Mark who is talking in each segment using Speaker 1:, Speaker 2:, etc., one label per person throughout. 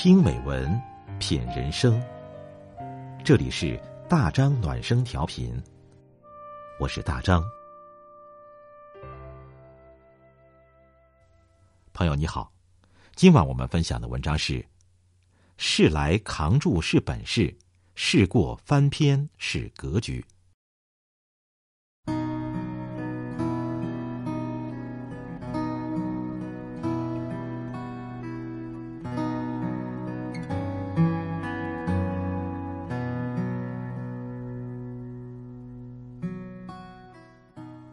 Speaker 1: 听美文，品人生。这里是大张暖声调频，我是大张。朋友你好，今晚我们分享的文章是：事来扛住是本事，事过翻篇是格局。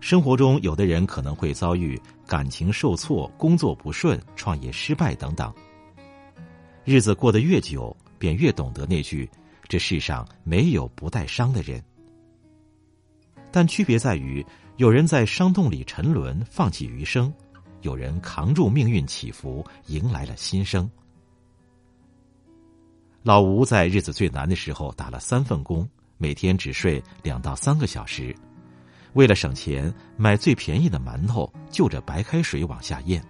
Speaker 1: 生活中，有的人可能会遭遇感情受挫、工作不顺、创业失败等等。日子过得越久，便越懂得那句：“这世上没有不带伤的人。”但区别在于，有人在伤痛里沉沦，放弃余生；有人扛住命运起伏，迎来了新生。老吴在日子最难的时候打了三份工，每天只睡两到三个小时。为了省钱，买最便宜的馒头，就着白开水往下咽。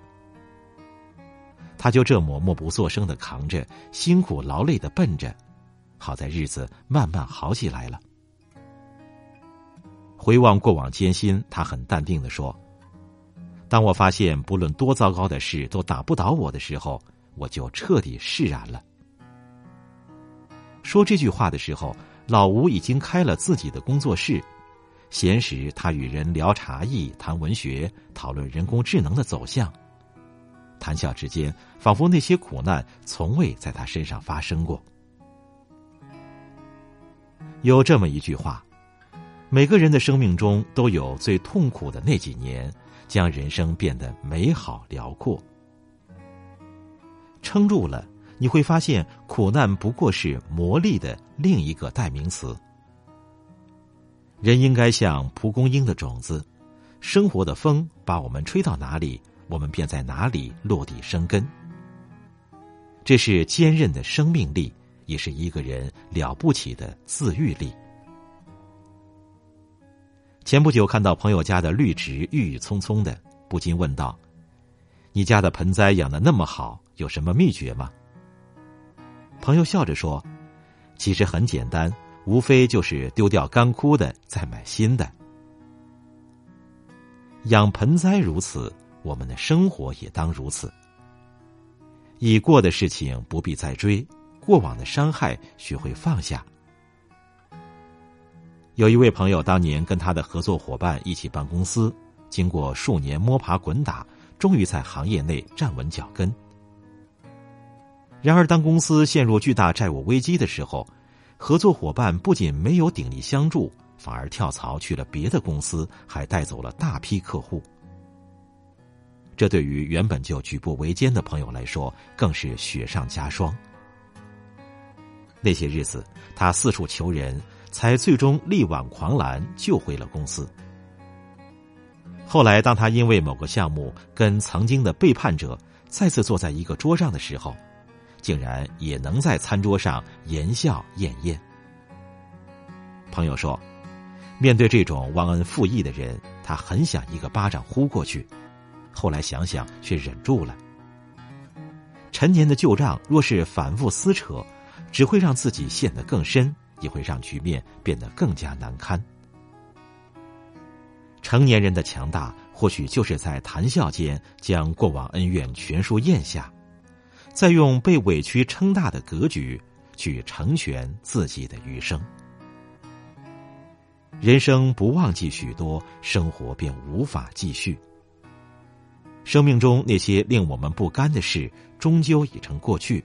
Speaker 1: 他就这么默不作声的扛着，辛苦劳累的奔着，好在日子慢慢好起来了。回望过往艰辛，他很淡定的说：“当我发现不论多糟糕的事都打不倒我的时候，我就彻底释然了。”说这句话的时候，老吴已经开了自己的工作室。闲时，他与人聊茶艺、谈文学、讨论人工智能的走向。谈笑之间，仿佛那些苦难从未在他身上发生过。有这么一句话：每个人的生命中都有最痛苦的那几年，将人生变得美好辽阔。撑住了，你会发现，苦难不过是磨砺的另一个代名词。人应该像蒲公英的种子，生活的风把我们吹到哪里，我们便在哪里落地生根。这是坚韧的生命力，也是一个人了不起的自愈力。前不久看到朋友家的绿植郁郁葱葱的，不禁问道：“你家的盆栽养的那么好，有什么秘诀吗？”朋友笑着说：“其实很简单。”无非就是丢掉干枯的，再买新的。养盆栽如此，我们的生活也当如此。已过的事情不必再追，过往的伤害学会放下。有一位朋友当年跟他的合作伙伴一起办公司，经过数年摸爬滚打，终于在行业内站稳脚跟。然而，当公司陷入巨大债务危机的时候，合作伙伴不仅没有鼎力相助，反而跳槽去了别的公司，还带走了大批客户。这对于原本就举步维艰的朋友来说，更是雪上加霜。那些日子，他四处求人，才最终力挽狂澜，救回了公司。后来，当他因为某个项目跟曾经的背叛者再次坐在一个桌上的时候，竟然也能在餐桌上言笑晏晏。朋友说，面对这种忘恩负义的人，他很想一个巴掌呼过去，后来想想却忍住了。陈年的旧账若是反复撕扯，只会让自己陷得更深，也会让局面变得更加难堪。成年人的强大，或许就是在谈笑间将过往恩怨全数咽下。再用被委屈撑大的格局去成全自己的余生。人生不忘记许多，生活便无法继续。生命中那些令我们不甘的事，终究已成过去；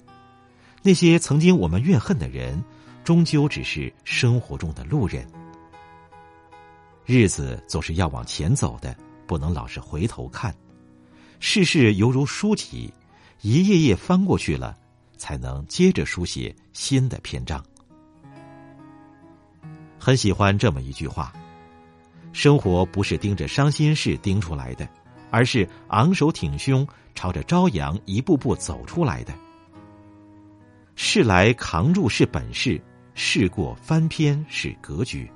Speaker 1: 那些曾经我们怨恨的人，终究只是生活中的路人。日子总是要往前走的，不能老是回头看。世事犹如书籍。一页页翻过去了，才能接着书写新的篇章。很喜欢这么一句话：生活不是盯着伤心事盯出来的，而是昂首挺胸朝着朝阳一步步走出来的。事来扛住是本事，事过翻篇是格局。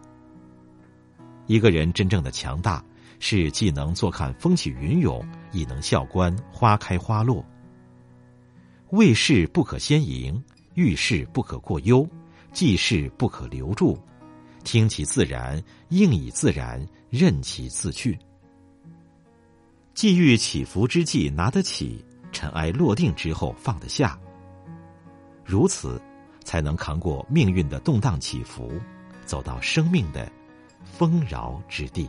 Speaker 1: 一个人真正的强大，是既能坐看风起云涌，亦能笑观花开花落。未事不可先迎，遇事不可过忧，记事不可留住，听其自然，应以自然，任其自去。际遇起伏之际拿得起，尘埃落定之后放得下。如此，才能扛过命运的动荡起伏，走到生命的丰饶之地。